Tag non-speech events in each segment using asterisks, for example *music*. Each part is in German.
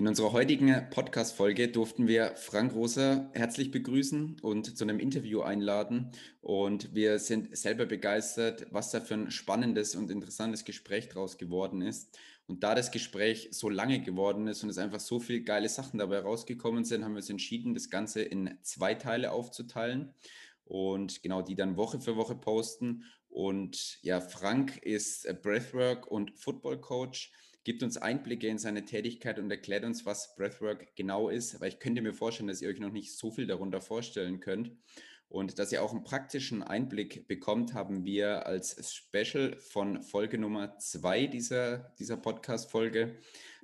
In unserer heutigen Podcast-Folge durften wir Frank Rosa herzlich begrüßen und zu einem Interview einladen. Und wir sind selber begeistert, was da für ein spannendes und interessantes Gespräch daraus geworden ist. Und da das Gespräch so lange geworden ist und es einfach so viele geile Sachen dabei rausgekommen sind, haben wir uns entschieden, das Ganze in zwei Teile aufzuteilen und genau die dann Woche für Woche posten. Und ja, Frank ist Breathwork und Football Coach gibt uns Einblicke in seine Tätigkeit und erklärt uns, was Breathwork genau ist. Weil ich könnte mir vorstellen, dass ihr euch noch nicht so viel darunter vorstellen könnt. Und dass ihr auch einen praktischen Einblick bekommt, haben wir als Special von Folge Nummer zwei dieser, dieser Podcast-Folge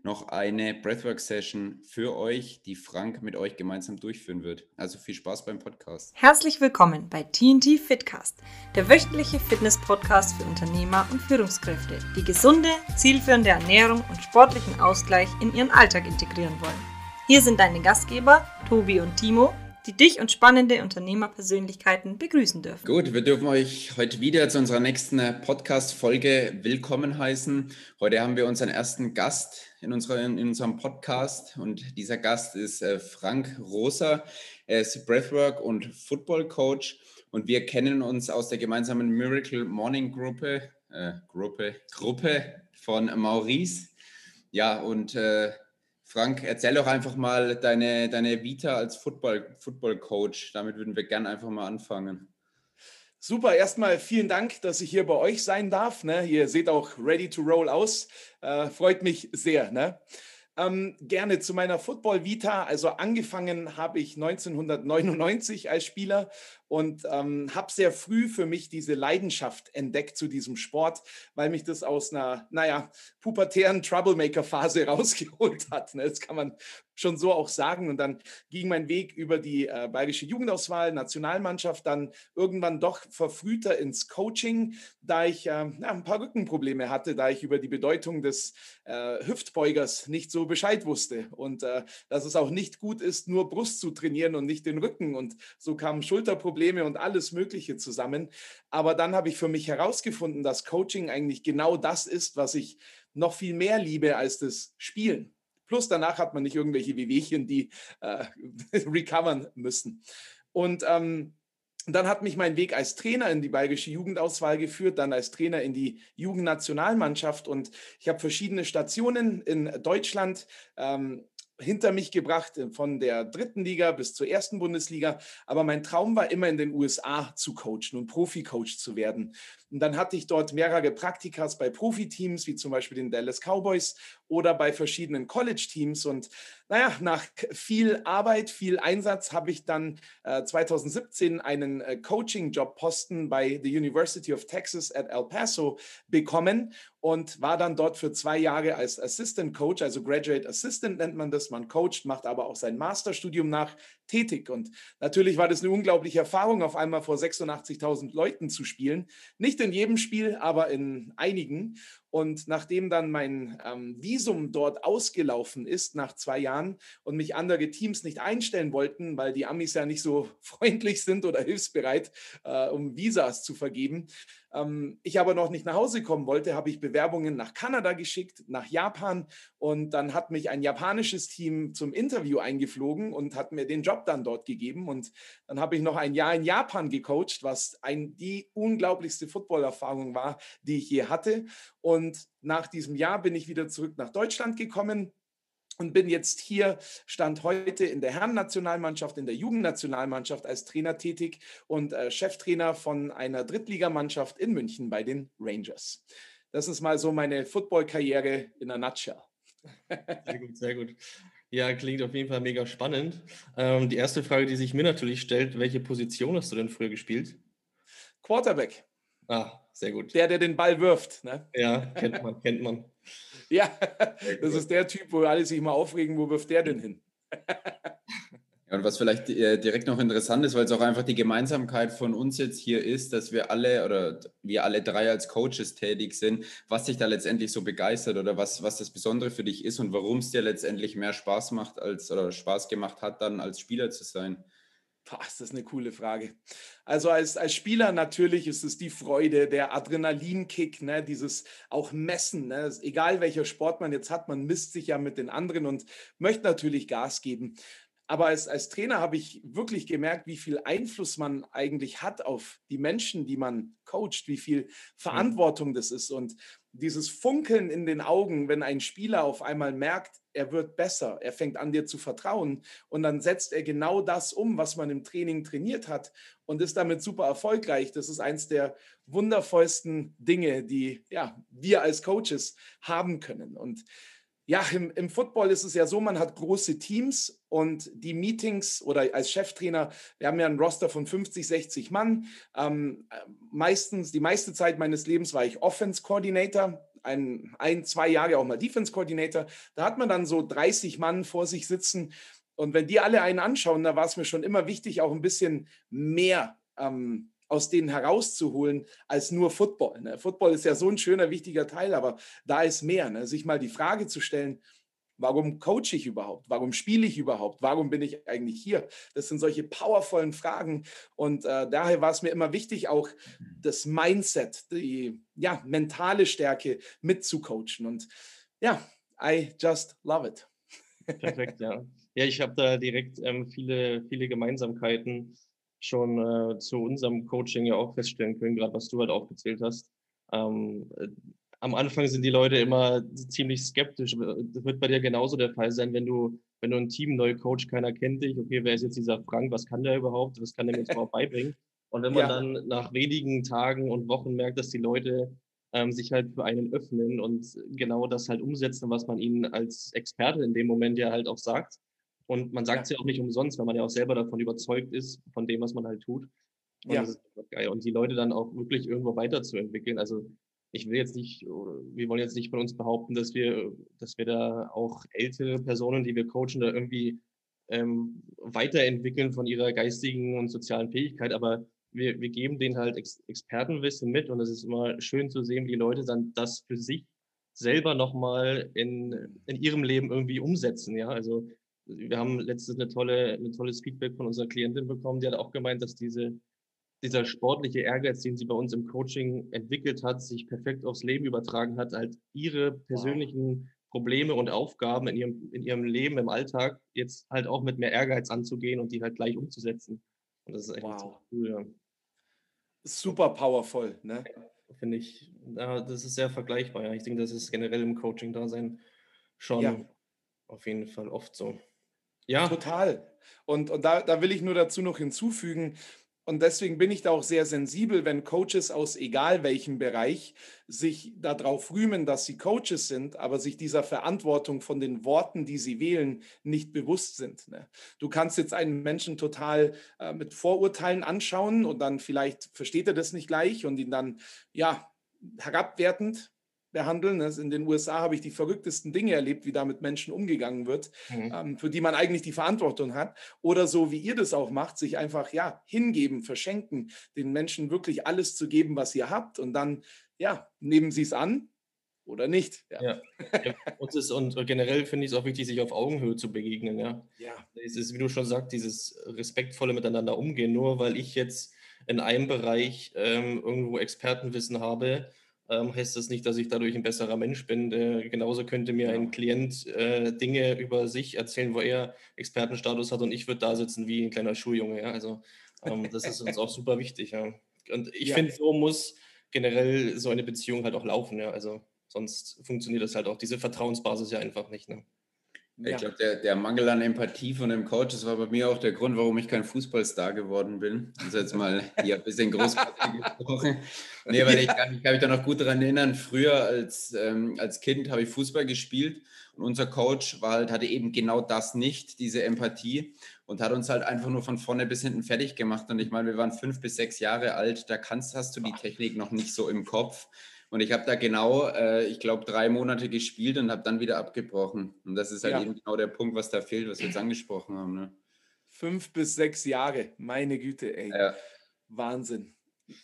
noch eine Breathwork-Session für euch, die Frank mit euch gemeinsam durchführen wird. Also viel Spaß beim Podcast. Herzlich willkommen bei TNT Fitcast, der wöchentliche Fitness-Podcast für Unternehmer und Führungskräfte, die gesunde, zielführende Ernährung und sportlichen Ausgleich in ihren Alltag integrieren wollen. Hier sind deine Gastgeber Tobi und Timo die dich und spannende Unternehmerpersönlichkeiten begrüßen dürfen. Gut, wir dürfen euch heute wieder zu unserer nächsten Podcast-Folge willkommen heißen. Heute haben wir unseren ersten Gast in, unserer, in unserem Podcast und dieser Gast ist äh, Frank Rosa. Er ist Breathwork und Football Coach und wir kennen uns aus der gemeinsamen Miracle Morning Gruppe, äh, Gruppe, Gruppe von Maurice. Ja, und äh, Frank, erzähl doch einfach mal deine, deine Vita als Football, Football Coach. Damit würden wir gerne einfach mal anfangen. Super, erstmal vielen Dank, dass ich hier bei euch sein darf. Ne? Ihr seht auch ready to roll aus. Äh, freut mich sehr. Ne? Ähm, gerne zu meiner Football Vita. Also angefangen habe ich 1999 als Spieler und ähm, habe sehr früh für mich diese Leidenschaft entdeckt zu diesem Sport, weil mich das aus einer, naja, pubertären Troublemaker-Phase *laughs* rausgeholt hat. Ne? Das kann man schon so auch sagen. Und dann ging mein Weg über die äh, bayerische Jugendauswahl, Nationalmannschaft, dann irgendwann doch verfrühter ins Coaching, da ich äh, ja, ein paar Rückenprobleme hatte, da ich über die Bedeutung des äh, Hüftbeugers nicht so Bescheid wusste und äh, dass es auch nicht gut ist, nur Brust zu trainieren und nicht den Rücken. Und so kamen Schulterprobleme und alles Mögliche zusammen. Aber dann habe ich für mich herausgefunden, dass Coaching eigentlich genau das ist, was ich noch viel mehr liebe als das Spielen. Plus danach hat man nicht irgendwelche Wehwehchen, die äh, *laughs* recovern müssen. Und ähm, dann hat mich mein Weg als Trainer in die bayerische Jugendauswahl geführt, dann als Trainer in die Jugendnationalmannschaft und ich habe verschiedene Stationen in Deutschland ähm, hinter mich gebracht, äh, von der dritten Liga bis zur ersten Bundesliga. Aber mein Traum war immer in den USA zu coachen und Profi-Coach zu werden. Und dann hatte ich dort mehrere Praktikas bei Profiteams, wie zum Beispiel den Dallas Cowboys oder bei verschiedenen College-Teams. Und naja, nach viel Arbeit, viel Einsatz habe ich dann äh, 2017 einen äh, Coaching-Job-Posten bei the University of Texas at El Paso bekommen und war dann dort für zwei Jahre als Assistant Coach, also Graduate Assistant nennt man das. Man coacht, macht aber auch sein Masterstudium nach, tätig. Und natürlich war das eine unglaubliche Erfahrung, auf einmal vor 86.000 Leuten zu spielen. Nicht in jedem Spiel, aber in einigen. Und nachdem dann mein ähm, Visum dort ausgelaufen ist nach zwei Jahren und mich andere Teams nicht einstellen wollten, weil die Amis ja nicht so *laughs* freundlich sind oder hilfsbereit, äh, um Visas zu vergeben, ähm, ich aber noch nicht nach Hause kommen wollte, habe ich Bewerbungen nach Kanada geschickt, nach Japan und dann hat mich ein japanisches Team zum Interview eingeflogen und hat mir den Job dann dort gegeben und dann habe ich noch ein Jahr in Japan gecoacht, was ein, die unglaublichste Footballerfahrung war, die ich je hatte und nach diesem Jahr bin ich wieder zurück nach Deutschland gekommen, und bin jetzt hier, stand heute in der Herrennationalmannschaft, in der Jugendnationalmannschaft als Trainer tätig und äh, Cheftrainer von einer Drittligamannschaft in München bei den Rangers. Das ist mal so meine Football-Karriere in a nutshell. Sehr gut, sehr gut. Ja, klingt auf jeden Fall mega spannend. Ähm, die erste Frage, die sich mir natürlich stellt, welche Position hast du denn früher gespielt? Quarterback. Ah, sehr gut. Der, der den Ball wirft. Ne? Ja, kennt man, kennt man. *laughs* Ja, das ist der Typ, wo alle sich mal aufregen, wo wirft der denn hin? *laughs* Ja, und was vielleicht äh, direkt noch interessant ist, weil es auch einfach die Gemeinsamkeit von uns jetzt hier ist, dass wir alle oder wir alle drei als Coaches tätig sind, was dich da letztendlich so begeistert oder was, was das Besondere für dich ist und warum es dir letztendlich mehr Spaß macht als oder Spaß gemacht hat, dann als Spieler zu sein. Boah, ist das eine coole Frage. Also als, als Spieler natürlich ist es die Freude, der Adrenalinkick, ne, dieses auch Messen. Ne, egal welcher Sport man jetzt hat, man misst sich ja mit den anderen und möchte natürlich Gas geben. Aber als, als Trainer habe ich wirklich gemerkt, wie viel Einfluss man eigentlich hat auf die Menschen, die man coacht, wie viel Verantwortung das ist. Und dieses Funkeln in den Augen, wenn ein Spieler auf einmal merkt, er wird besser, er fängt an dir zu vertrauen und dann setzt er genau das um, was man im Training trainiert hat und ist damit super erfolgreich. Das ist eins der wundervollsten Dinge, die ja, wir als Coaches haben können. Und ja, im, im, Football ist es ja so, man hat große Teams und die Meetings oder als Cheftrainer, wir haben ja einen Roster von 50, 60 Mann. Ähm, meistens, die meiste Zeit meines Lebens war ich Offense Coordinator, ein, ein, zwei Jahre auch mal Defense Coordinator. Da hat man dann so 30 Mann vor sich sitzen. Und wenn die alle einen anschauen, da war es mir schon immer wichtig, auch ein bisschen mehr ähm, aus denen herauszuholen als nur Football. Ne? Football ist ja so ein schöner, wichtiger Teil, aber da ist mehr. Ne? Sich mal die Frage zu stellen, warum coache ich überhaupt? Warum spiele ich überhaupt? Warum bin ich eigentlich hier? Das sind solche powervollen Fragen. Und äh, daher war es mir immer wichtig, auch das Mindset, die ja, mentale Stärke mitzucoachen. Und ja, I just love it. Perfekt, ja. Ja, ich habe da direkt ähm, viele, viele Gemeinsamkeiten schon äh, zu unserem Coaching ja auch feststellen können, gerade was du halt aufgezählt hast. Ähm, äh, am Anfang sind die Leute immer ziemlich skeptisch. Das wird bei dir genauso der Fall sein, wenn du, wenn du ein Team neu coach, keiner kennt dich. Okay, wer ist jetzt dieser Frank? Was kann der überhaupt? Was kann der mir jetzt überhaupt beibringen? Und wenn man ja. dann nach wenigen Tagen und Wochen merkt, dass die Leute ähm, sich halt für einen öffnen und genau das halt umsetzen, was man ihnen als Experte in dem Moment ja halt auch sagt, und man sagt es ja. ja auch nicht umsonst, weil man ja auch selber davon überzeugt ist, von dem, was man halt tut. Und ja. das ist geil. Und die Leute dann auch wirklich irgendwo weiterzuentwickeln. Also ich will jetzt nicht, wir wollen jetzt nicht von uns behaupten, dass wir, dass wir da auch ältere Personen, die wir coachen, da irgendwie ähm, weiterentwickeln von ihrer geistigen und sozialen Fähigkeit, aber wir, wir geben denen halt Ex Expertenwissen mit und es ist immer schön zu sehen, wie die Leute dann das für sich selber nochmal in, in ihrem Leben irgendwie umsetzen. Ja, also wir haben letztens eine tolle, ein tolles Feedback von unserer Klientin bekommen, die hat auch gemeint, dass diese, dieser sportliche Ehrgeiz, den sie bei uns im Coaching entwickelt hat, sich perfekt aufs Leben übertragen hat, halt ihre persönlichen. Probleme und Aufgaben in ihrem, in ihrem Leben, im Alltag, jetzt halt auch mit mehr Ehrgeiz anzugehen und die halt gleich umzusetzen. Und das ist echt wow. cool, ja. Super powerful, ne? Finde ich, ja, das ist sehr vergleichbar. Ja. Ich denke, das ist generell im Coaching-Dasein schon ja. auf jeden Fall oft so. Ja. Total. Und, und da, da will ich nur dazu noch hinzufügen, und deswegen bin ich da auch sehr sensibel, wenn Coaches aus egal welchem Bereich sich darauf rühmen, dass sie Coaches sind, aber sich dieser Verantwortung von den Worten, die sie wählen, nicht bewusst sind. Ne? Du kannst jetzt einen Menschen total äh, mit Vorurteilen anschauen und dann vielleicht versteht er das nicht gleich und ihn dann, ja, herabwertend behandeln. Also in den USA habe ich die verrücktesten Dinge erlebt, wie da mit Menschen umgegangen wird, mhm. ähm, für die man eigentlich die Verantwortung hat. Oder so, wie ihr das auch macht, sich einfach ja hingeben, verschenken, den Menschen wirklich alles zu geben, was ihr habt. Und dann, ja, nehmen sie es an oder nicht. Ja. ja. und, ist, und generell finde ich es auch wichtig, sich auf Augenhöhe zu begegnen. Ja. ja. Es ist, wie du schon sagst, dieses respektvolle Miteinander umgehen. Nur weil ich jetzt in einem Bereich ähm, irgendwo Expertenwissen habe, ähm, heißt das nicht, dass ich dadurch ein besserer Mensch bin. Der, genauso könnte mir ein Klient äh, Dinge über sich erzählen, wo er Expertenstatus hat und ich würde da sitzen wie ein kleiner Schuljunge. Ja? Also ähm, das ist uns auch super wichtig. Ja? Und ich ja. finde, so muss generell so eine Beziehung halt auch laufen. Ja? Also sonst funktioniert das halt auch. Diese Vertrauensbasis ja einfach nicht. Ne? Ja. Ich glaube, der, der, Mangel an Empathie von dem Coach, das war bei mir auch der Grund, warum ich kein Fußballstar geworden bin. Ist jetzt mal hier ein bisschen groß *laughs* gesprochen. Nee, weil ich kann, ich kann mich da noch gut daran erinnern, früher als, ähm, als Kind habe ich Fußball gespielt und unser Coach war halt, hatte eben genau das nicht, diese Empathie und hat uns halt einfach nur von vorne bis hinten fertig gemacht. Und ich meine, wir waren fünf bis sechs Jahre alt, da kannst, hast du die Technik noch nicht so im Kopf. Und ich habe da genau, äh, ich glaube, drei Monate gespielt und habe dann wieder abgebrochen. Und das ist halt ja. eben genau der Punkt, was da fehlt, was wir jetzt angesprochen haben. Ne? Fünf bis sechs Jahre, meine Güte, ey. Ja. Wahnsinn.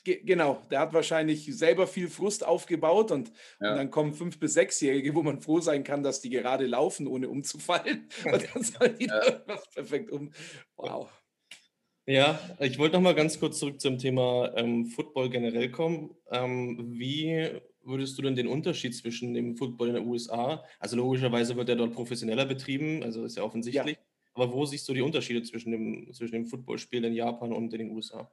Ge genau, der hat wahrscheinlich selber viel Frust aufgebaut und, ja. und, dann kommen fünf bis sechsjährige, wo man froh sein kann, dass die gerade laufen, ohne umzufallen. *laughs* Und dann soll die ja. *laughs* perfekt um. Wow. Ja, ich wollte noch mal ganz kurz zurück zum Thema ähm, Football generell kommen. Ähm, wie würdest du denn den Unterschied zwischen dem Football in den USA, also logischerweise wird er dort professioneller betrieben, also ist ja offensichtlich, ja. aber wo siehst du die Unterschiede zwischen dem, zwischen dem Footballspiel in Japan und in den USA?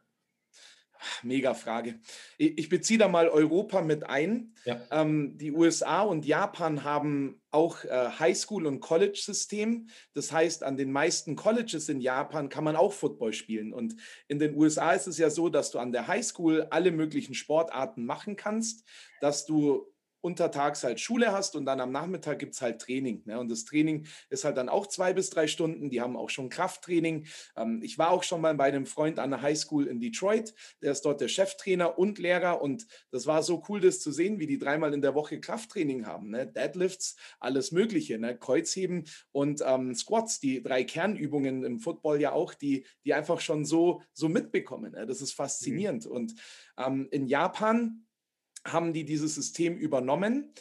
Mega Frage. Ich beziehe da mal Europa mit ein. Ja. Ähm, die USA und Japan haben auch äh, Highschool- und College-System. Das heißt, an den meisten Colleges in Japan kann man auch Football spielen. Und in den USA ist es ja so, dass du an der Highschool alle möglichen Sportarten machen kannst, dass du untertags halt Schule hast und dann am Nachmittag gibt es halt Training. Ne? Und das Training ist halt dann auch zwei bis drei Stunden. Die haben auch schon Krafttraining. Ähm, ich war auch schon mal bei einem Freund an der Highschool in Detroit. Der ist dort der Cheftrainer und Lehrer. Und das war so cool, das zu sehen, wie die dreimal in der Woche Krafttraining haben. Ne? Deadlifts, alles Mögliche, ne? Kreuzheben und ähm, Squats, die drei Kernübungen im Football ja auch, die, die einfach schon so, so mitbekommen. Ne? Das ist mhm. faszinierend. Mhm. Und ähm, in Japan haben die dieses System übernommen.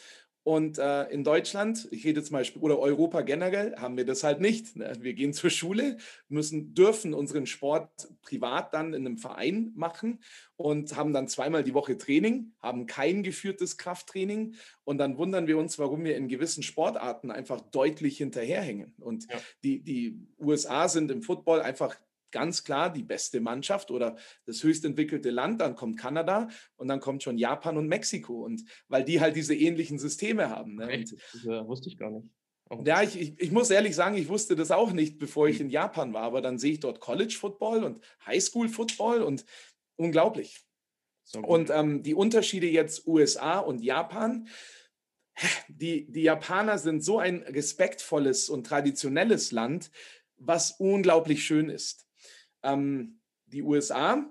Und äh, in Deutschland, ich rede jetzt mal, oder Europa generell, haben wir das halt nicht. Ne? Wir gehen zur Schule, müssen, dürfen unseren Sport privat dann in einem Verein machen und haben dann zweimal die Woche Training, haben kein geführtes Krafttraining und dann wundern wir uns, warum wir in gewissen Sportarten einfach deutlich hinterherhängen. Und ja. die, die USA sind im Football einfach ganz klar die beste Mannschaft oder das höchst entwickelte Land, dann kommt Kanada und dann kommt schon Japan und Mexiko und weil die halt diese ähnlichen Systeme haben. Ne? Echt? Das äh, wusste ich gar nicht. Oh. Ja, ich, ich, ich, muss ehrlich sagen, ich wusste das auch nicht, bevor ich hm. in Japan war, aber dann sehe ich dort College Football und Highschool Football und unglaublich. So und ähm, die Unterschiede jetzt USA und Japan, die, die Japaner sind so ein respektvolles und traditionelles Land, was unglaublich schön ist. Ähm, die USA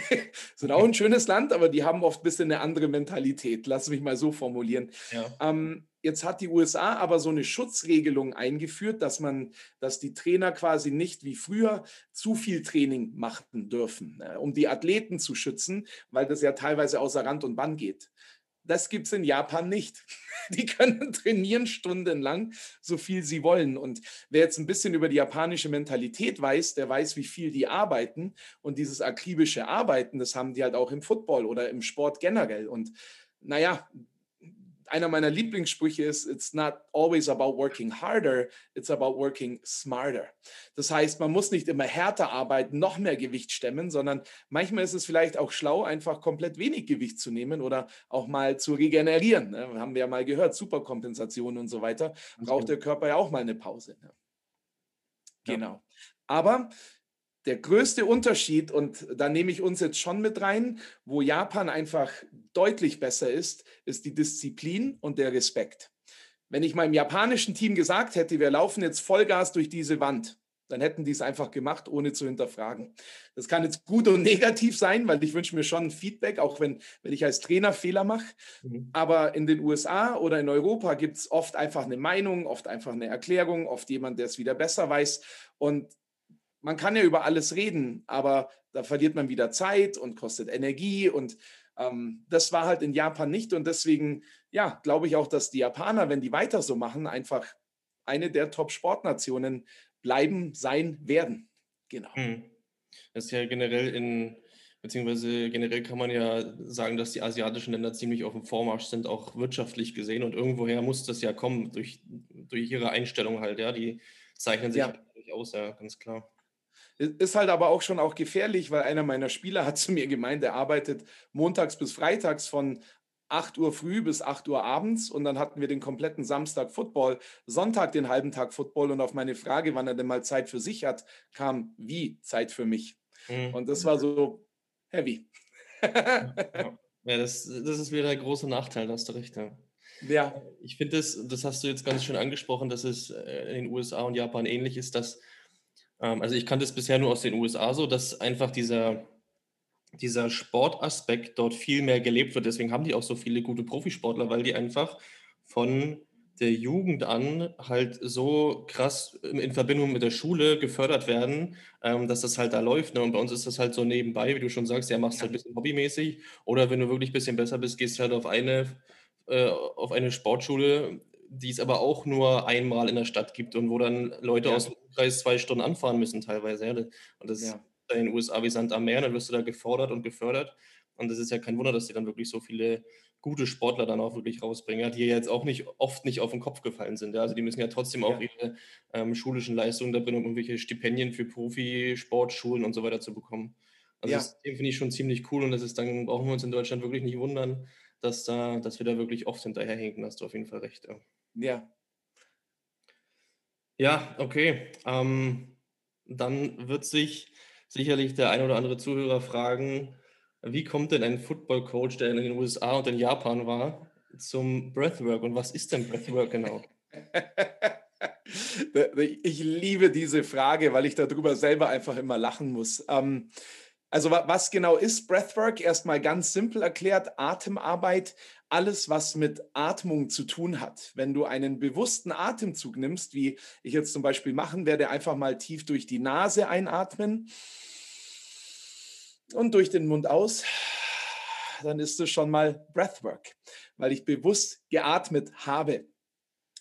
*laughs* sind auch ein schönes Land, aber die haben oft ein bisschen eine andere Mentalität. Lass mich mal so formulieren. Ja. Ähm, jetzt hat die USA aber so eine Schutzregelung eingeführt, dass man, dass die Trainer quasi nicht wie früher zu viel Training machen dürfen, äh, um die Athleten zu schützen, weil das ja teilweise außer Rand und Band geht. Das gibt es in Japan nicht. *laughs* Die können trainieren stundenlang, so viel sie wollen. Und wer jetzt ein bisschen über die japanische Mentalität weiß, der weiß, wie viel die arbeiten. Und dieses akribische Arbeiten, das haben die halt auch im Football oder im Sport generell. Und naja, einer meiner Lieblingssprüche ist, it's not always about working harder, it's about working smarter. Das heißt, man muss nicht immer härter arbeiten, noch mehr Gewicht stemmen, sondern manchmal ist es vielleicht auch schlau, einfach komplett wenig Gewicht zu nehmen oder auch mal zu regenerieren. Ne? Haben wir ja mal gehört, Superkompensation und so weiter. Braucht der Körper ja auch mal eine Pause. Ne? Genau. Aber der größte Unterschied, und da nehme ich uns jetzt schon mit rein, wo Japan einfach deutlich besser ist, ist die Disziplin und der Respekt. Wenn ich meinem japanischen Team gesagt hätte, wir laufen jetzt Vollgas durch diese Wand, dann hätten die es einfach gemacht, ohne zu hinterfragen. Das kann jetzt gut und *laughs* negativ sein, weil ich wünsche mir schon Feedback, auch wenn, wenn ich als Trainer Fehler mache. Mhm. Aber in den USA oder in Europa gibt es oft einfach eine Meinung, oft einfach eine Erklärung, oft jemand, der es wieder besser weiß. Und man kann ja über alles reden, aber da verliert man wieder Zeit und kostet Energie und ähm, das war halt in Japan nicht und deswegen, ja, glaube ich auch, dass die Japaner, wenn die weiter so machen, einfach eine der Top-Sportnationen bleiben, sein werden. Genau. Hm. Das ist ja generell in, beziehungsweise generell kann man ja sagen, dass die asiatischen Länder ziemlich auf dem Vormarsch sind, auch wirtschaftlich gesehen. Und irgendwoher muss das ja kommen, durch, durch ihre Einstellung halt, ja. Die zeichnen sich ja. aus, ja, ganz klar. Ist halt aber auch schon auch gefährlich, weil einer meiner Spieler hat zu mir gemeint, er arbeitet montags bis freitags von 8 Uhr früh bis 8 Uhr abends und dann hatten wir den kompletten Samstag Football, Sonntag den halben Tag Football und auf meine Frage, wann er denn mal Zeit für sich hat, kam wie Zeit für mich. Mhm. Und das war so heavy. ja, ja das, das ist wieder der große Nachteil, da hast du recht. Ja. ja. Ich finde, das, das hast du jetzt ganz schön angesprochen, dass es äh, in den USA und Japan ähnlich ist, dass ähm, also ich kannte es bisher nur aus den USA so, dass einfach dieser, dieser Sportaspekt dort viel mehr gelebt wird. Deswegen haben die auch so viele gute Profisportler, weil die einfach von der Jugend an halt so krass in Verbindung mit der Schule gefördert werden, ähm, dass das halt da läuft. Ne? Und bei uns ist das halt so nebenbei, wie du schon sagst, ja, machst halt ein bisschen hobbymäßig. Oder wenn du wirklich ein bisschen besser bist, gehst du halt auf eine, äh, auf eine Sportschule, die es aber auch nur einmal in der Stadt gibt und wo dann Leute ja. aus dem Kreis zwei Stunden anfahren müssen teilweise. Ja. Und das, ja. in den USA wie Sand am Meer, dann wirst du da gefordert und gefördert. Und das ist ja kein Wunder, dass die dann wirklich so viele gute Sportler dann auch wirklich rausbringen, die jetzt auch nicht oft nicht auf den Kopf gefallen sind. Ja. Also die müssen ja trotzdem auch ja. ihre ähm, schulischen Leistungen da bringen, um irgendwelche Stipendien für Profisportschulen und so weiter zu bekommen. Also ja. das finde ich schon ziemlich cool und das ist dann brauchen wir uns in Deutschland wirklich nicht wundern, dass da, dass wir da wirklich oft hinterherhinken. Hast du auf jeden Fall recht. Ja. Ja, ja okay. Ähm, dann wird sich sicherlich der ein oder andere Zuhörer fragen, wie kommt denn ein Football Coach, der in den USA und in Japan war, zum Breathwork und was ist denn Breathwork genau? *laughs* ich liebe diese Frage, weil ich darüber selber einfach immer lachen muss. Ähm, also was genau ist Breathwork? Erstmal ganz simpel erklärt, Atemarbeit, alles, was mit Atmung zu tun hat. Wenn du einen bewussten Atemzug nimmst, wie ich jetzt zum Beispiel machen werde, einfach mal tief durch die Nase einatmen und durch den Mund aus, dann ist es schon mal Breathwork, weil ich bewusst geatmet habe.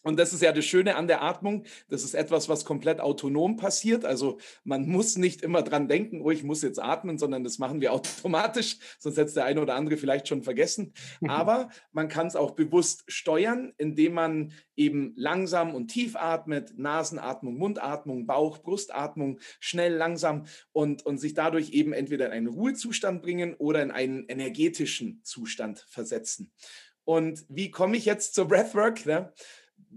Und das ist ja das Schöne an der Atmung. Das ist etwas, was komplett autonom passiert. Also man muss nicht immer dran denken, oh, ich muss jetzt atmen, sondern das machen wir *laughs* automatisch. Sonst hätte der eine oder andere vielleicht schon vergessen. *laughs* Aber man kann es auch bewusst steuern, indem man eben langsam und tief atmet, Nasenatmung, Mundatmung, Bauch, Brustatmung, schnell, langsam und, und sich dadurch eben entweder in einen Ruhezustand bringen oder in einen energetischen Zustand versetzen. Und wie komme ich jetzt zur Breathwork? Ne?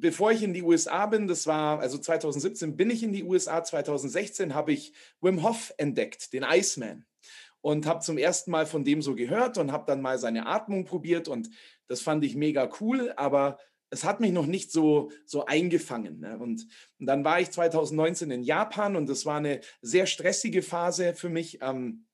Bevor ich in die USA bin, das war, also 2017 bin ich in die USA, 2016 habe ich Wim Hof entdeckt, den Iceman. Und habe zum ersten Mal von dem so gehört und habe dann mal seine Atmung probiert und das fand ich mega cool, aber es hat mich noch nicht so, so eingefangen. Ne? Und, und, dann war ich 2019 in Japan und das war eine sehr stressige Phase für mich. Ähm,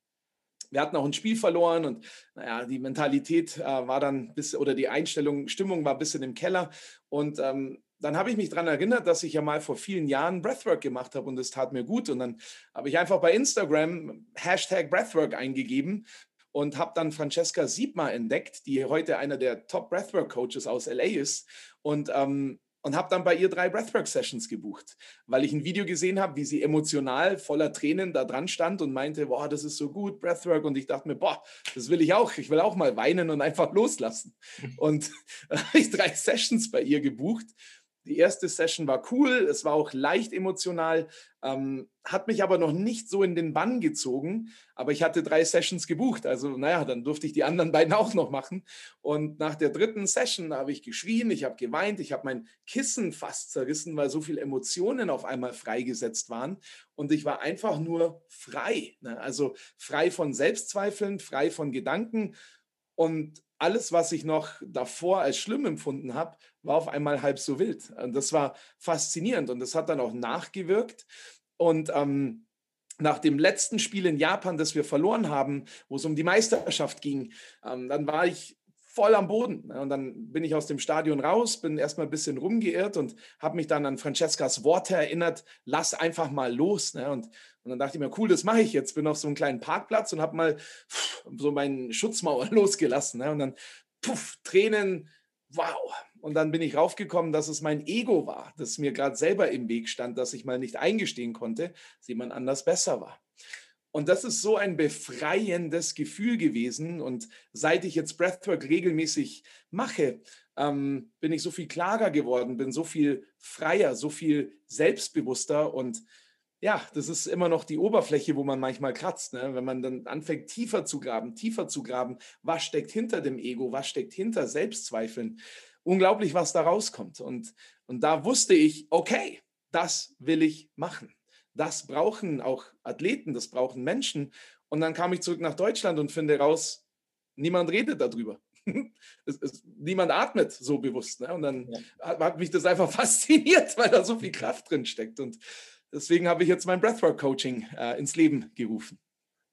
wir hatten auch ein Spiel verloren und naja, die Mentalität äh, war dann bis oder die Einstellung, Stimmung war ein bisschen im Keller. Und ähm, dann habe ich mich daran erinnert, dass ich ja mal vor vielen Jahren Breathwork gemacht habe und es tat mir gut. Und dann habe ich einfach bei Instagram Hashtag Breathwork eingegeben und habe dann Francesca Siebma entdeckt, die heute einer der Top Breathwork Coaches aus LA ist. Und ähm, und habe dann bei ihr drei Breathwork-Sessions gebucht, weil ich ein Video gesehen habe, wie sie emotional voller Tränen da dran stand und meinte, boah, das ist so gut, Breathwork. Und ich dachte mir, boah, das will ich auch. Ich will auch mal weinen und einfach loslassen. *laughs* Und *laughs* da habe ich drei Sessions bei ihr gebucht die erste Session war cool, es war auch leicht emotional, ähm, hat mich aber noch nicht so in den Bann gezogen. Aber ich hatte drei Sessions gebucht, also naja, dann durfte ich die anderen *laughs* beiden auch noch machen. Und nach der dritten Session habe ich geschrien, ich habe geweint, ich habe mein Kissen fast zerrissen, weil so viele Emotionen auf einmal freigesetzt waren. Und ich war einfach nur frei, ne? also frei von Selbstzweifeln, frei von Gedanken. Und alles, was ich noch davor als schlimm empfunden habe, war auf einmal halb so wild. Und das war faszinierend und das hat dann auch nachgewirkt. Und ähm, nach dem letzten Spiel in Japan, das wir verloren haben, wo es um die Meisterschaft ging, ähm, dann war ich voll am Boden. Ne? Und dann bin ich aus dem Stadion raus, bin erstmal ein bisschen rumgeirrt und habe mich dann an Francescas Worte erinnert, lass einfach mal los. Ne? Und, und dann dachte ich mir, cool, das mache ich jetzt. Bin auf so einem kleinen Parkplatz und habe mal so meinen Schutzmauer *laughs* losgelassen. Ne? Und dann, puff, Tränen, wow. Und dann bin ich raufgekommen, dass es mein Ego war, das mir gerade selber im Weg stand, dass ich mal nicht eingestehen konnte, dass jemand anders besser war. Und das ist so ein befreiendes Gefühl gewesen. Und seit ich jetzt Breathwork regelmäßig mache, ähm, bin ich so viel klarer geworden, bin so viel freier, so viel selbstbewusster. Und ja, das ist immer noch die Oberfläche, wo man manchmal kratzt. Ne? Wenn man dann anfängt, tiefer zu graben, tiefer zu graben, was steckt hinter dem Ego, was steckt hinter Selbstzweifeln. Unglaublich, was da rauskommt. Und, und da wusste ich, okay, das will ich machen das brauchen auch Athleten, das brauchen Menschen. Und dann kam ich zurück nach Deutschland und finde raus, niemand redet darüber. *laughs* Es, es, niemand atmet so bewusst. Ne? Und dann ja. hat, hat, mich das einfach *laughs* fasziniert, weil da so viel Kraft drin steckt. Und deswegen habe ich jetzt mein Breathwork-Coaching äh, ins Leben gerufen.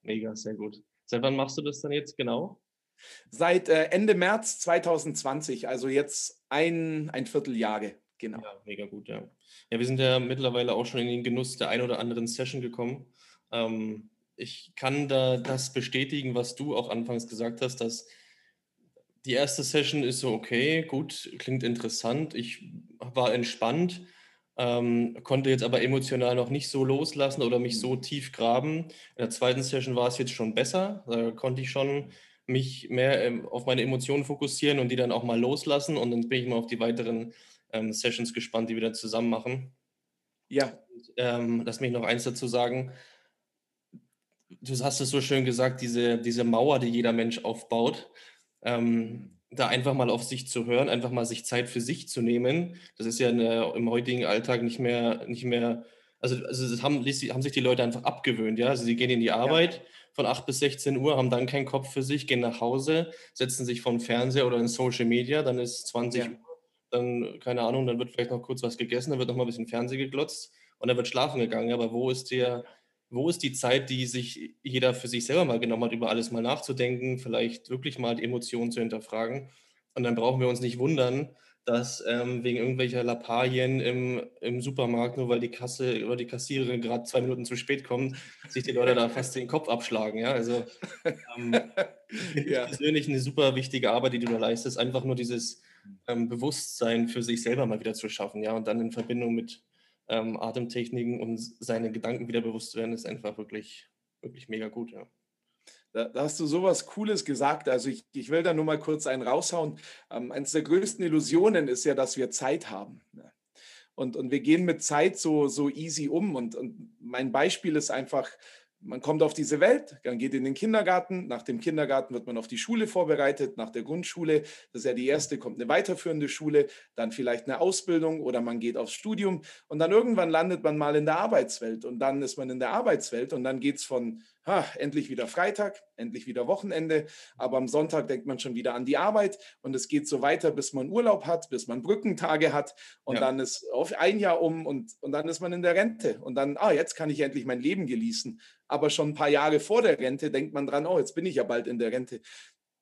Mega, sehr gut. Seit wann machst du das dann jetzt genau? Seit äh, Ende März 2020, also jetzt ein, ein Vierteljahre, genau. Ja, mega gut, ja. Ja, wir sind ja mittlerweile auch schon in den Genuss der ein oder anderen Session gekommen. Ähm, ich kann da das bestätigen, was du auch anfangs gesagt hast, dass die erste Session ist so, okay, gut, klingt interessant, ich war entspannt. ähm, konnte jetzt aber emotional noch nicht so loslassen oder mich so tief graben. In der zweiten Session war es jetzt schon besser. Da konnte ich schon mich mehr ähm, auf meine Emotionen fokussieren und die dann auch mal loslassen. Und dann bin ich mal auf die weiteren ähm, Sessions gespannt, die wir dann zusammen machen. Ja. Und, ähm, lass mich noch eins dazu sagen. Du hast es so schön gesagt, diese, diese Mauer, die jeder Mensch aufbaut. Ähm, da einfach mal auf sich zu hören, einfach mal sich Zeit für sich zu nehmen. Das ist ja eine, im heutigen Alltag nicht mehr, nicht mehr, also, also das haben, haben sich die Leute einfach abgewöhnt, ja. Also sie gehen in die Arbeit ja. von 8 bis 16 Uhr, haben dann keinen Kopf für sich, gehen nach Hause, setzen sich vom Fernseher oder in Social Media, dann ist 20 ja. Uhr, dann, keine Ahnung, dann wird vielleicht noch kurz was gegessen, dann wird noch mal ein bisschen Fernseh geglotzt und dann wird schlafen gegangen. Aber wo ist der, wo ist die Zeit, die sich jeder für sich selber mal genommen hat, über alles mal nachzudenken, vielleicht wirklich mal die Emotionen zu hinterfragen. Und dann brauchen wir uns nicht wundern, dass ähm, wegen irgendwelcher Lappalien im, im Supermarkt, nur weil die Kasse oder die Kassiererin gerade zwei Minuten zu spät kommt, sich die Leute da fast den Kopf abschlagen. Ja? Also ähm, *laughs* ja. persönlich eine super wichtige Arbeit, die du da leistest, einfach nur dieses ähm, Bewusstsein für sich selber mal wieder zu schaffen, ja, und dann in Verbindung mit ähm, Atemtechniken und seine Gedanken wieder bewusst werden, ist einfach wirklich, wirklich mega gut, ja. Da, da, hast du sowas Cooles gesagt. Also ich, ich will da nur mal kurz einen raushauen. Ähm, eines der größten Illusionen ist ja, dass wir Zeit haben. Ne? Und, und wir gehen mit Zeit so, so easy um. Und, und mein Beispiel ist einfach, man kommt auf diese Welt, dann geht in den Kindergarten, nach dem Kindergarten wird man auf die Schule vorbereitet, nach der Grundschule, das ist ja die erste, kommt eine weiterführende Schule, dann vielleicht eine Ausbildung oder man geht aufs Studium und dann irgendwann landet man mal in der Arbeitswelt und dann ist man in der Arbeitswelt und dann geht es von ha, endlich wieder Freitag, endlich wieder Wochenende, aber am Sonntag denkt man schon wieder an die Arbeit und es geht so weiter, bis man Urlaub hat, bis man Brückentage hat und ja. dann ist auf ein Jahr um und, und dann ist man in der Rente und dann, ah, jetzt kann ich endlich mein Leben genießen. Aber schon ein paar Jahre vor der Rente denkt man dran, oh, jetzt bin ich ja bald in der Rente.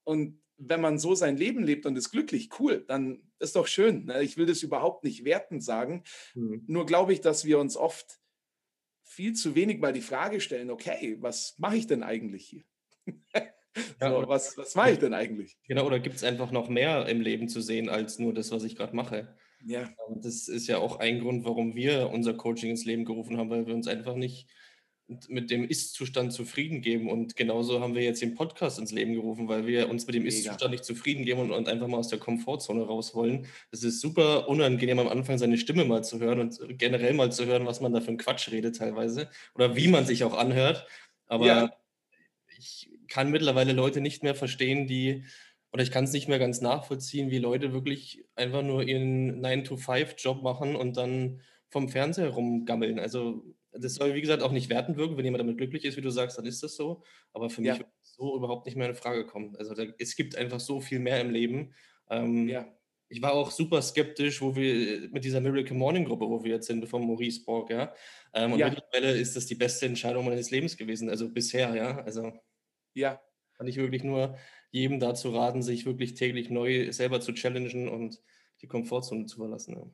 Und wenn man so sein Leben lebt und ist glücklich, cool, dann ist doch schön. Ne? Ich will das überhaupt nicht wertend sagen. Mhm. Nur glaube ich, dass wir uns oft viel zu wenig mal die Frage stellen, okay, was mache ich denn eigentlich hier? *laughs* Ja, so, was, was mache ich denn eigentlich? Genau, oder gibt es einfach noch mehr im Leben zu sehen als nur das, was ich gerade mache? Ja. Ähm, das ist ja auch ein Grund, warum wir unser Coaching ins Leben gerufen haben, weil wir uns einfach nicht mit dem Ist-Zustand zufrieden geben. Und genauso haben wir jetzt den Podcast ins Leben gerufen, weil wir uns mit dem Ist-Zustand nicht zufrieden geben und, und, einfach mal aus der Komfortzone raus wollen. Es ist super unangenehm am Anfang seine Stimme mal zu hören und generell mal zu hören, was man da für einen Quatsch redet teilweise oder wie man sich auch anhört. Aber ja. ich kann mittlerweile Leute nicht mehr verstehen, die oder ich kann es nicht mehr ganz nachvollziehen, wie Leute wirklich einfach nur ihren 9-to-5-Job machen und dann vom Fernseher rumgammeln. Also das soll, wie gesagt, auch nicht wertend wirken. Wenn jemand damit glücklich ist, wie du sagst, dann ist das so. Aber für ja. mich wird so überhaupt nicht mehr in Frage kommen. Also da, es gibt einfach so viel mehr im Leben. Ähm, ja. Ich war auch super skeptisch, wo wir mit dieser Miracle Morning Gruppe, wo wir jetzt sind, von Maurice Borg, ja. Ähm, und ja. mittlerweile ist das die beste Entscheidung meines Lebens gewesen, also bisher, ja. Also ja. kann ich wirklich nur jedem dazu raten, sich wirklich täglich neu selber zu challengen und die Komfortzone zu verlassen. Ja.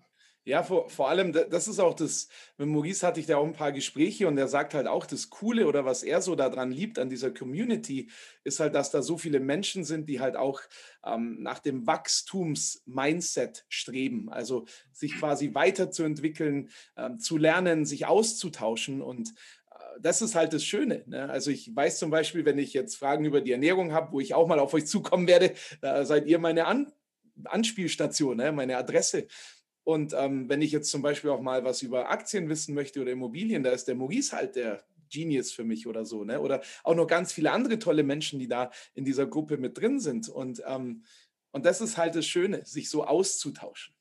Ja, vor, vor allem, das ist auch das, mit Maurice hatte ich da auch ein paar Gespräche und er sagt halt auch, das Coole oder was er so daran liebt an dieser Community, ist halt, dass da so viele Menschen sind, die halt auch ähm, nach dem Wachstums-Mindset streben, also sich quasi weiterzuentwickeln, ähm, zu lernen, sich auszutauschen und äh, das ist halt das Schöne. Ne? Also ich weiß zum Beispiel, wenn ich jetzt Fragen über die Ernährung habe, wo ich auch mal auf euch zukommen werde, da seid ihr meine An Anspielstation, ne? meine Adresse. Und ähm, wenn ich jetzt zum Beispiel auch mal was über Aktien wissen möchte oder Immobilien, da ist der Maurice halt der Genius für mich oder so. Ne? Oder auch noch ganz viele andere tolle Menschen, die da in dieser Gruppe mit drin sind. Und, ähm, und das ist halt das Schöne, sich so auszutauschen.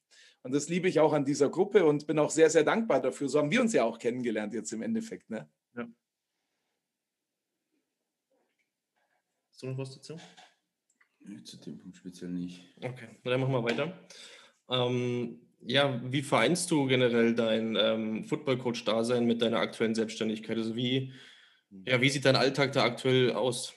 Und das liebe ich auch an dieser Gruppe und bin auch sehr, sehr dankbar dafür. So haben wir uns ja auch kennengelernt jetzt im Endeffekt. Ne? Ja. Hast du noch was dazu? Zu dem Punkt speziell nicht. Okay, dann machen wir weiter. Ähm, ja, wie vereinst du generell dein ähm, Football-Coach-Dasein mit deiner aktuellen Selbstständigkeit? Also wie, ja, wie sieht dein Alltag da aktuell aus?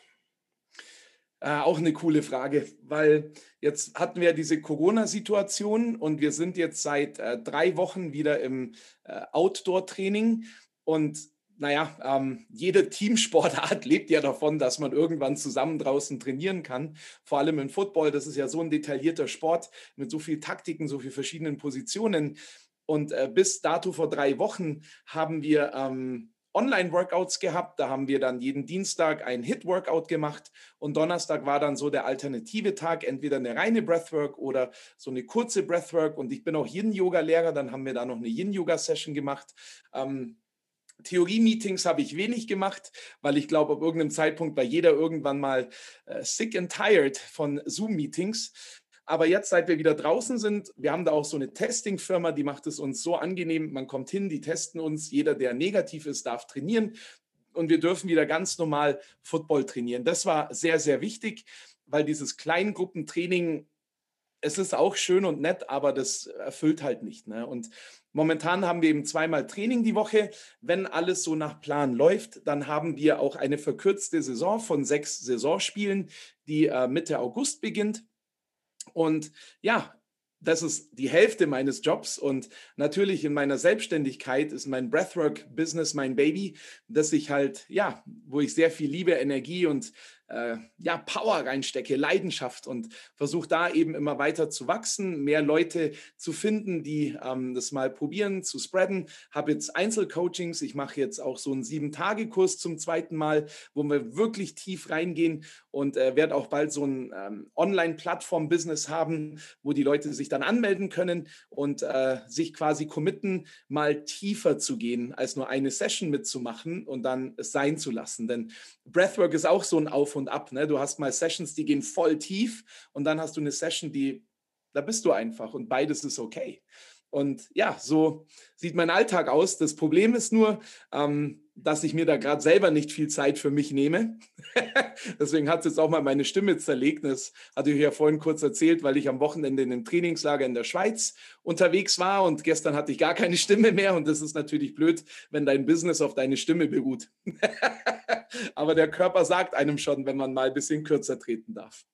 Äh, auch eine coole Frage, weil jetzt hatten wir diese Corona-Situation und wir sind jetzt seit äh, drei Wochen wieder im äh, Outdoor-Training und naja, ähm, jede Teamsportart *laughs* lebt ja davon, dass man irgendwann zusammen draußen trainieren kann. Vor allem im Football, das ist ja so ein detaillierter Sport mit so vielen Taktiken, so vielen verschiedenen Positionen. Und äh, bis dato vor drei Wochen haben wir ähm, Online-Workouts gehabt. Da haben wir dann jeden Dienstag ein Hit-Workout gemacht und Donnerstag war dann so der alternative Tag, entweder eine reine Breathwork oder so eine kurze Breathwork. Und ich bin auch Yin-Yoga-Lehrer, dann haben wir da noch eine Yin-Yoga-Session gemacht. Ähm, Theorie-Meetings habe ich wenig gemacht, weil ich glaube, ab irgendeinem Zeitpunkt war jeder irgendwann mal äh, sick and tired von Zoom-Meetings. Aber jetzt, seit wir wieder draußen sind, wir haben da auch so eine Testing-Firma, die macht es uns so angenehm. Man kommt hin, die testen uns. Jeder, der negativ ist, darf trainieren. Und wir dürfen wieder ganz normal Football trainieren. Das war sehr, sehr wichtig, weil dieses Kleingruppentraining, es ist auch schön und nett, aber das erfüllt halt nicht. Ne? Und momentan haben wir eben zweimal Training die Woche. Wenn alles so nach Plan läuft, dann haben wir auch eine verkürzte Saison von sechs Saisonspielen, die äh, Mitte August beginnt. Und ja, das ist die Hälfte meines Jobs und natürlich in meiner Selbstständigkeit ist mein Breathwork-Business mein Baby, das ich halt, ja, wo ich sehr viel Liebe, Energie und äh, ja, Power reinstecke, Leidenschaft und versuche da eben immer weiter zu wachsen, mehr Leute zu finden, die ähm, das mal probieren, zu spreaden. Habe jetzt Einzelcoachings, ich mache jetzt auch so einen Sieben-Tage-Kurs zum zweiten Mal, wo wir wirklich tief reingehen und äh, werde auch bald so ein ähm, Online-Plattform-Business haben, wo die Leute sich dann anmelden können und äh, sich quasi committen, mal tiefer zu gehen, als nur eine Session mitzumachen und dann es sein zu lassen. Denn Breathwork ist auch so ein Auf und Ab. Ne? Du hast mal Sessions, die gehen voll tief und dann hast du eine Session, die, da bist du einfach und beides ist okay. Und ja, so sieht mein Alltag aus. Das Problem ist nur, ähm, dass ich mir da gerade selber nicht viel Zeit für mich nehme. *laughs* Deswegen hat es jetzt auch mal meine Stimme zerlegt. Das hatte ich ja vorhin kurz erzählt, weil ich am Wochenende in einem Trainingslager in der Schweiz unterwegs war und gestern hatte ich gar keine *laughs* Stimme mehr. Und das ist natürlich blöd, wenn dein Business auf deine Stimme beruht. *laughs* Aber der Körper sagt einem schon, wenn man mal ein bisschen kürzer treten darf.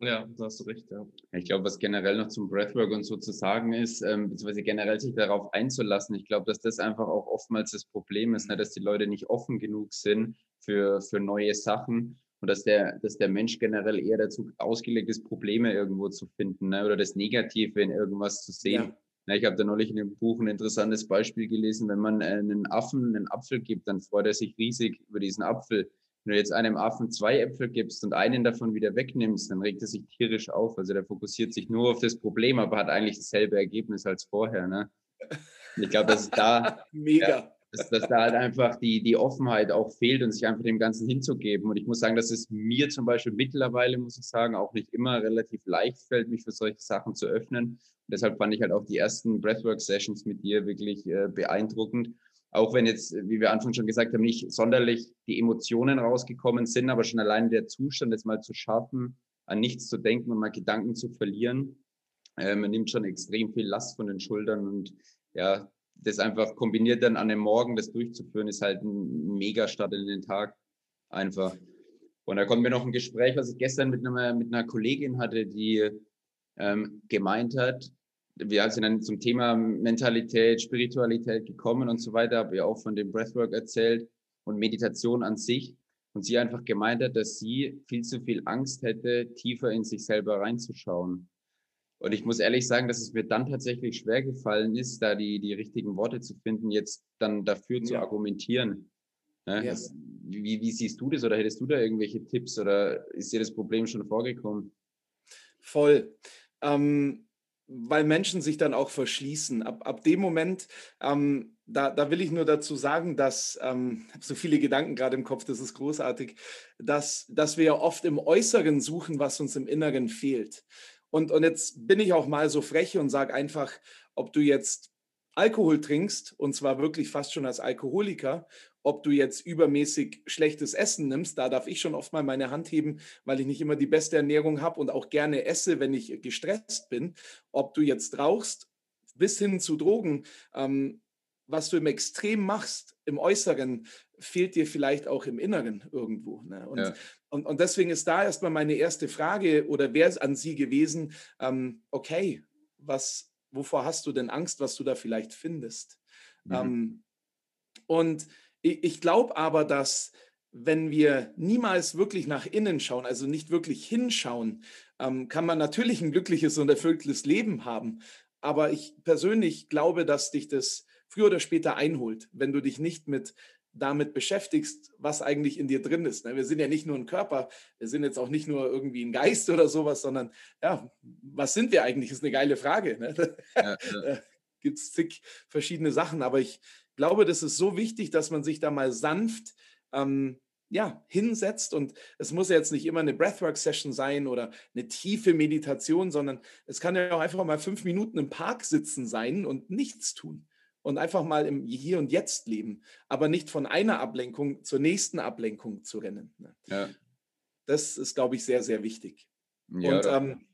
Ja, da hast du recht, ja. Ich glaube, was generell noch zum Breathwork und so zu sagen ist, ähm, beziehungsweise generell sich darauf einzulassen, ich glaube, dass das einfach auch oftmals das Problem ist, ne, dass die Leute nicht offen genug sind für, für neue Sachen und dass der, dass der Mensch generell eher dazu ausgelegt ist, Probleme irgendwo zu finden ne, oder das Negative in irgendwas zu sehen. Ja. Na, ich habe da neulich in dem Buch ein interessantes Beispiel gelesen, wenn man äh, einen Affen einen Apfel gibt, dann freut er sich riesig über diesen Apfel. Wenn du jetzt einem Affen zwei Äpfel gibst und einen davon wieder wegnimmst, dann regt er sich tierisch auf. Also der fokussiert sich nur auf das Problem, aber hat eigentlich dasselbe Ergebnis als vorher. Ne? Ich glaube, dass da *laughs* mega. Ja, dass, dass, da halt einfach die, die Offenheit auch fehlt und sich einfach dem Ganzen hinzugeben. Und ich muss sagen, dass es mir zum Beispiel mittlerweile, muss ich sagen, auch nicht immer relativ leicht fällt, mich für solche Sachen zu öffnen. Und deshalb fand ich halt auch die ersten Breathwork-Sessions mit dir wirklich äh, beeindruckend auch wenn jetzt, wie wir Anfang schon gesagt haben, nicht sonderlich die Emotionen rausgekommen sind, aber schon allein der Zustand, es mal zu schaffen, an nichts zu denken und mal Gedanken zu verlieren, äh, man nimmt schon extrem viel Last von den Schultern und ja, das einfach kombiniert dann an dem Morgen, das durchzuführen, ist halt ein mega Start in den Tag einfach. Und da kommt mir noch ein Gespräch, was ich gestern mit einer, mit einer Kollegin hatte, die ähm, gemeint hat, wir sind dann zum Thema Mentalität, Spiritualität gekommen und so weiter, habe ja auch von dem Breathwork erzählt und Meditation an sich. Und sie einfach gemeint hat, dass sie viel zu viel Angst hätte, tiefer in sich selber reinzuschauen. Und ich muss ehrlich sagen, dass es mir dann tatsächlich schwer gefallen ist, da die, die richtigen Worte zu finden, jetzt dann dafür ja. zu argumentieren. Ja, ja. Das, wie, wie siehst du das oder hättest du da irgendwelche Tipps oder ist dir das Problem schon vorgekommen? Voll. Ähm, weil Menschen sich dann auch verschließen. Ab, ab dem Moment, ähm, da, da will ich nur dazu sagen, dass, ähm, so viele Gedanken gerade im Kopf, das ist großartig, dass, dass wir ja oft im Äußeren suchen, was uns im Inneren fehlt. Und, und jetzt bin ich auch mal so frech und sage einfach, ob du jetzt Alkohol trinkst, und zwar wirklich fast schon als Alkoholiker, ob du jetzt übermäßig schlechtes Essen nimmst, da darf ich schon oft mal meine Hand heben, weil ich nicht immer die beste Ernährung habe und auch gerne esse, wenn ich gestresst bin. Ob du jetzt rauchst, bis hin zu Drogen, ähm, was du im Extrem machst, im Äußeren, fehlt dir vielleicht auch im Inneren irgendwo. Ne? Und, ja. und, und, deswegen ist da erstmal meine erste Frage oder wäre es an Sie gewesen, ähm, okay, was, wovor hast du denn Angst, was du da vielleicht findest? Mhm. Ähm, und ich glaube aber, dass wenn wir niemals wirklich nach innen schauen, also nicht wirklich hinschauen, ähm, kann man natürlich ein glückliches und erfülltes Leben haben. aber ich persönlich glaube, dass dich das früher oder später einholt, wenn du dich nicht mit damit beschäftigst, was eigentlich in dir drin ist. Ne? Wir sind ja nicht nur ein Körper, wir sind jetzt auch nicht nur irgendwie ein Geist oder sowas, sondern ja, was sind wir eigentlich? Ist eine geile Frage. Ne? Ja, ja. *laughs* Gibt es zig verschiedene Sachen, aber ich glaube, das ist so wichtig, dass man sich da mal sanft ähm, ja, hinsetzt und es muss ja jetzt nicht immer eine Breathwork-Session sein oder eine tiefe Meditation, sondern es kann ja auch einfach mal fünf Minuten im Park sitzen sein und nichts tun und einfach mal im Hier und Jetzt leben, aber nicht von einer Ablenkung zur nächsten Ablenkung zu rennen. Ne? Ja. Das ist, glaube ich, sehr, sehr wichtig. Ja, und ähm,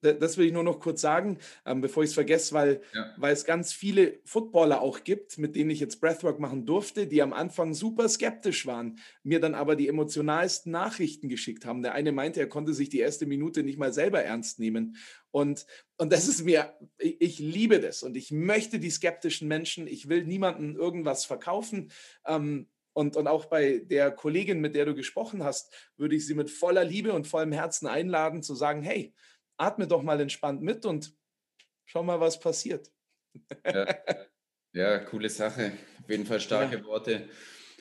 das will ich nur noch kurz sagen, ähm, bevor ich es vergesse, weil, ja. weil es ganz viele Footballer auch gibt, mit denen ich jetzt Breathwork machen durfte, die am Anfang super skeptisch waren, mir dann aber die emotionalsten Nachrichten geschickt haben. Der eine meinte, er konnte sich die erste Minute nicht mal selber ernst nehmen. Und, und das ist mir, ich, ich liebe das und ich möchte die skeptischen Menschen, ich will niemandem irgendwas verkaufen. Ähm, und, und auch bei der Kollegin, mit der du gesprochen hast, würde ich sie mit voller Liebe und vollem Herzen einladen, zu sagen, hey, atme doch mal entspannt mit und schau mal, was passiert. Ja, ja coole Sache. Auf jeden Fall starke ja. Worte.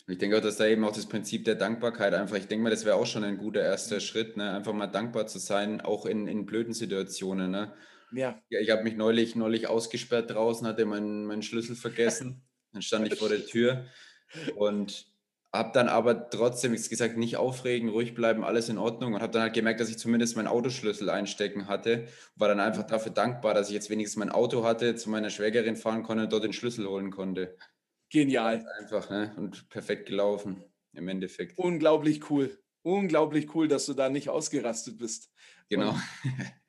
ich denke auch, dass da eben auch das Prinzip der Dankbarkeit einfach, ich denke mal, das wäre auch schon ein guter erster mhm. Schritt, ne? einfach mal dankbar zu sein, auch in, in blöden Situationen. Ne? Ja. ja ich habe mich neulich, neulich ausgesperrt draußen, hatte meinen, meinen Schlüssel vergessen. Dann stand ich vor der Tür und habe dann aber trotzdem, wie gesagt, nicht aufregen, ruhig bleiben, alles in Ordnung und habe dann halt gemerkt, dass ich zumindest meinen Autoschlüssel einstecken hatte. War dann einfach dafür dankbar, dass ich jetzt wenigstens mein Auto hatte, zu meiner Schwägerin fahren konnte und dort den Schlüssel holen konnte. Genial. Einfach, ne? Und perfekt gelaufen im Endeffekt. Unglaublich cool. Unglaublich cool, dass du da nicht ausgerastet bist. Genau. Und,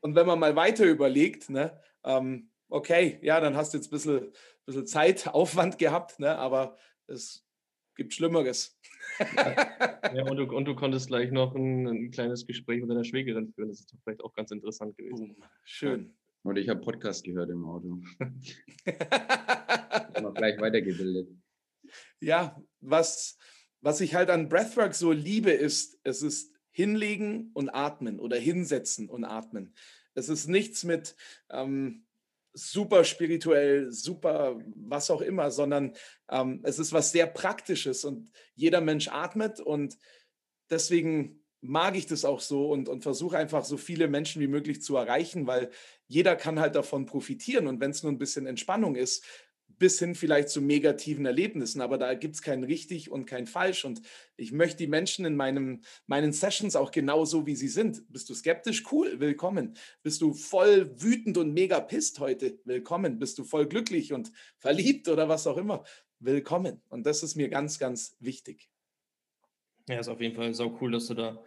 und wenn man mal weiter überlegt, ne, ähm, okay, ja, dann hast du jetzt ein bisschen, bisschen Zeit, Aufwand gehabt, ne, aber es gibt Schlimmeres. Ja, *laughs* ja und, du, und, du, konntest gleich noch ein, ein, kleines Gespräch mit deiner Schwägerin führen. Das ist doch vielleicht auch ganz interessant gewesen. Oh, schön. Und ich habe Podcast gehört im Auto. *laughs* noch gleich weitergebildet. Ja, was, was ich halt an Breathwork so liebe, ist, es ist hinlegen und atmen oder hinsetzen und atmen. Es ist nichts mit, ähm, super spirituell, super was auch immer, sondern ähm, es ist was sehr Praktisches und jeder Mensch atmet und deswegen mag ich das auch so und, und versuche einfach so viele Menschen wie möglich zu erreichen, weil jeder kann halt davon profitieren und wenn es nur ein bisschen Entspannung ist, bis hin vielleicht zu negativen Erlebnissen. Aber da gibt es kein richtig und kein falsch. Und ich möchte die Menschen in meinem, meinen Sessions auch genauso, wie sie sind. Bist du skeptisch? Cool, willkommen. Bist du voll wütend und mega pisst heute? Willkommen. Bist du voll glücklich und verliebt oder was auch immer? Willkommen. Und das ist mir ganz, ganz wichtig. Ja, ist auf jeden Fall so cool, dass du da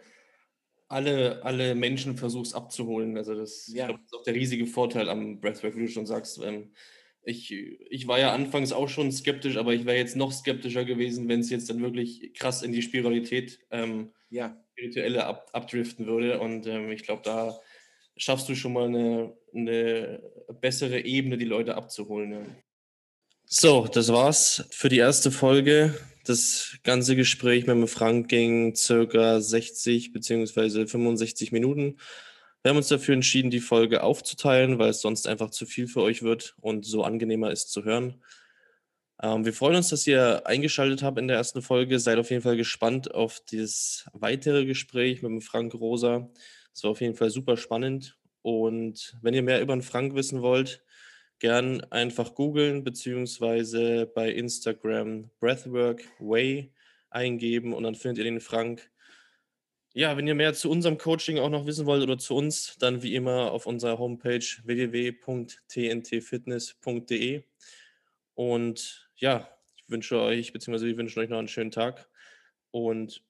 alle, alle Menschen versuchst abzuholen. Also das, ja. glaub, das ist auch der riesige Vorteil am Breathwork, wie du schon sagst. Ähm, ich, ich war ja anfangs auch schon skeptisch, aber ich wäre jetzt noch skeptischer gewesen, wenn es jetzt dann wirklich krass in die Spiritualität, ähm, ja. spirituelle ab, abdriften würde. Und ähm, ich glaube, da schaffst du schon mal eine, eine bessere Ebene, die Leute abzuholen. Ja. So, das war's für die erste Folge. Das ganze Gespräch mit dem Frank ging circa 60 bzw. 65 Minuten. Wir haben uns dafür entschieden, die Folge aufzuteilen, weil es sonst einfach zu viel für euch wird und so angenehmer ist zu hören. Ähm, wir freuen uns, dass ihr eingeschaltet habt in der ersten Folge. Seid auf jeden Fall gespannt auf das weitere Gespräch mit dem Frank Rosa. Es war auf jeden Fall super spannend. Und wenn ihr mehr über den Frank wissen wollt, gern einfach googeln beziehungsweise bei Instagram Breathwork Way eingeben und dann findet ihr den Frank. Ja, wenn ihr mehr zu unserem Coaching auch noch wissen wollt oder zu uns, dann wie immer auf unserer Homepage www.tntfitness.de. Und ja, ich wünsche euch, beziehungsweise wir wünschen euch noch einen schönen Tag und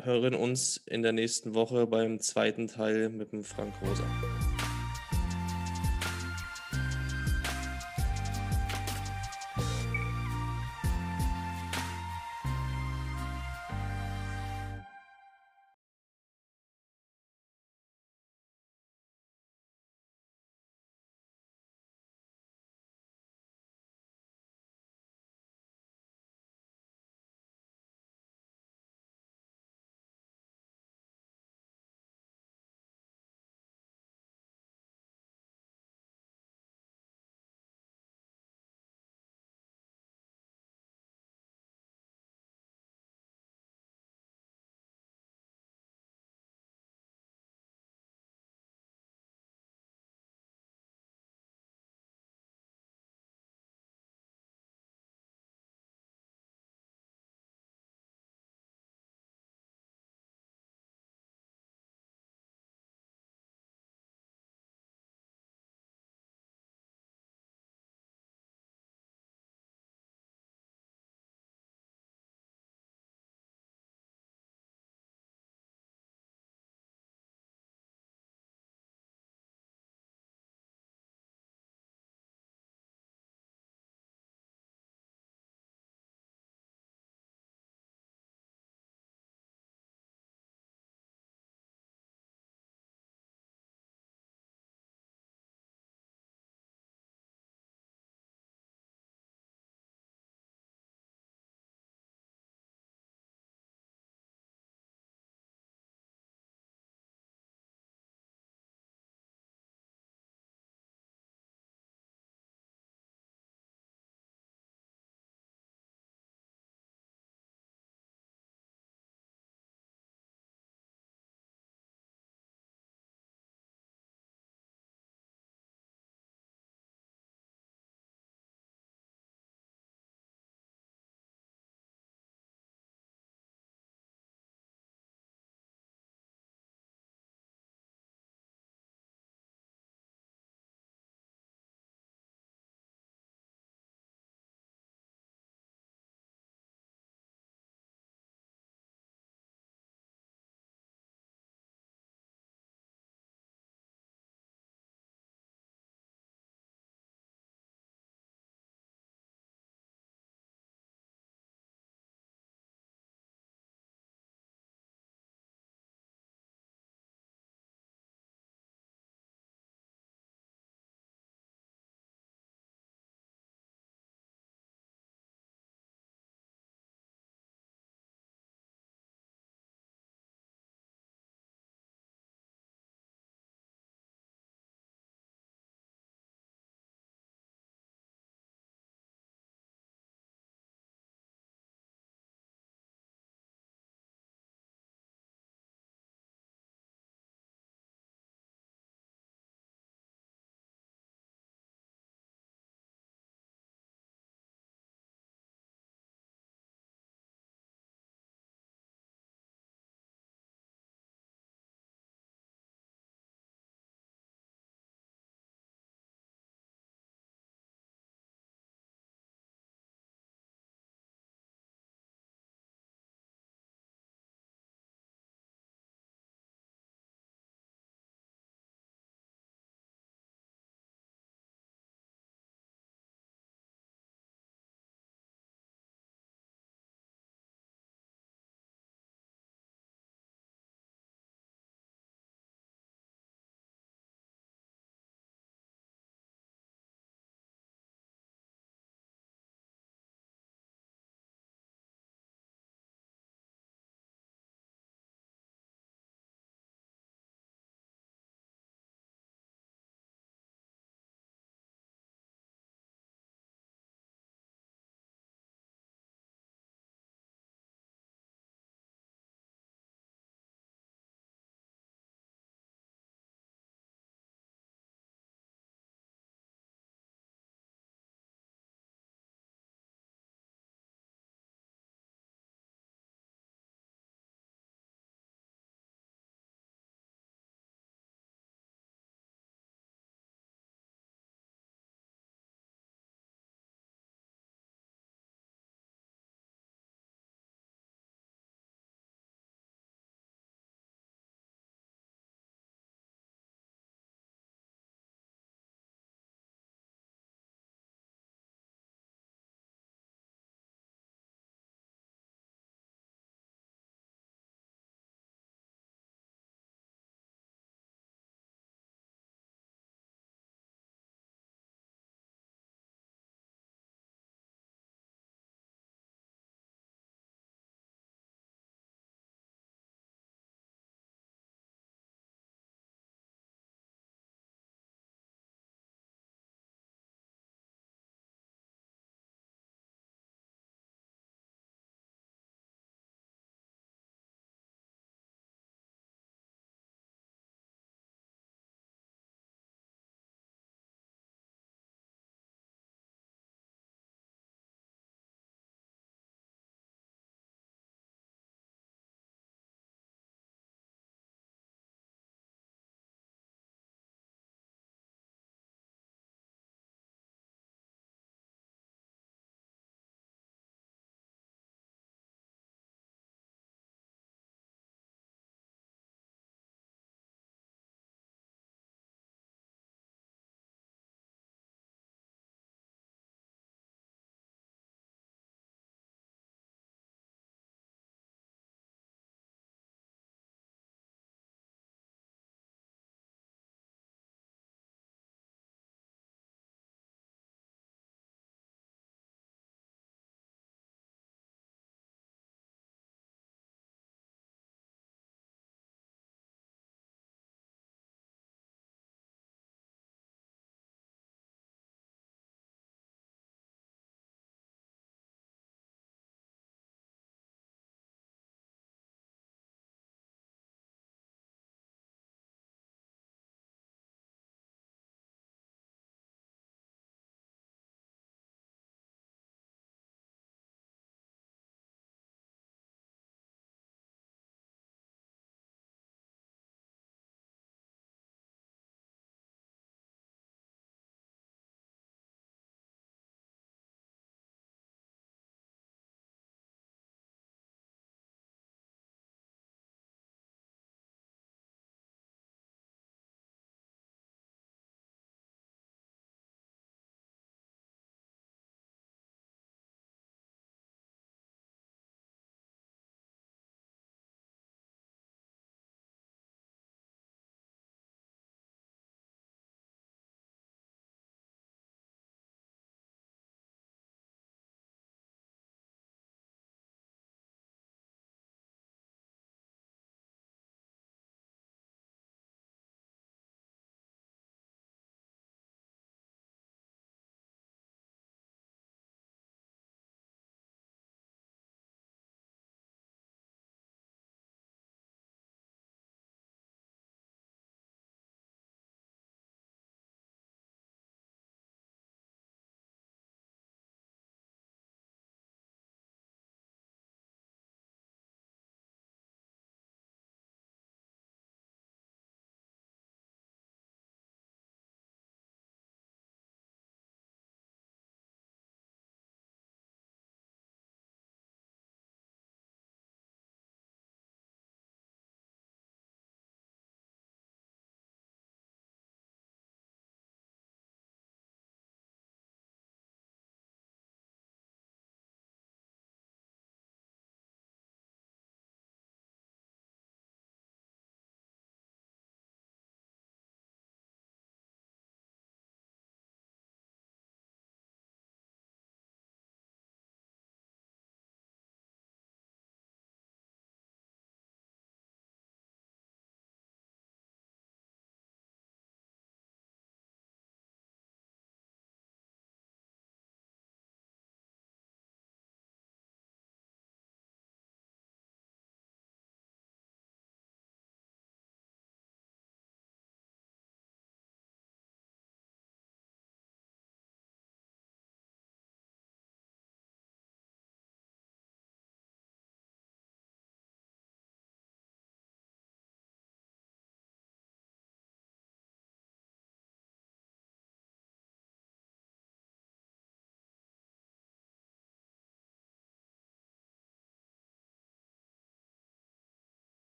hören uns in der nächsten Woche beim zweiten Teil mit dem Frank Rosa.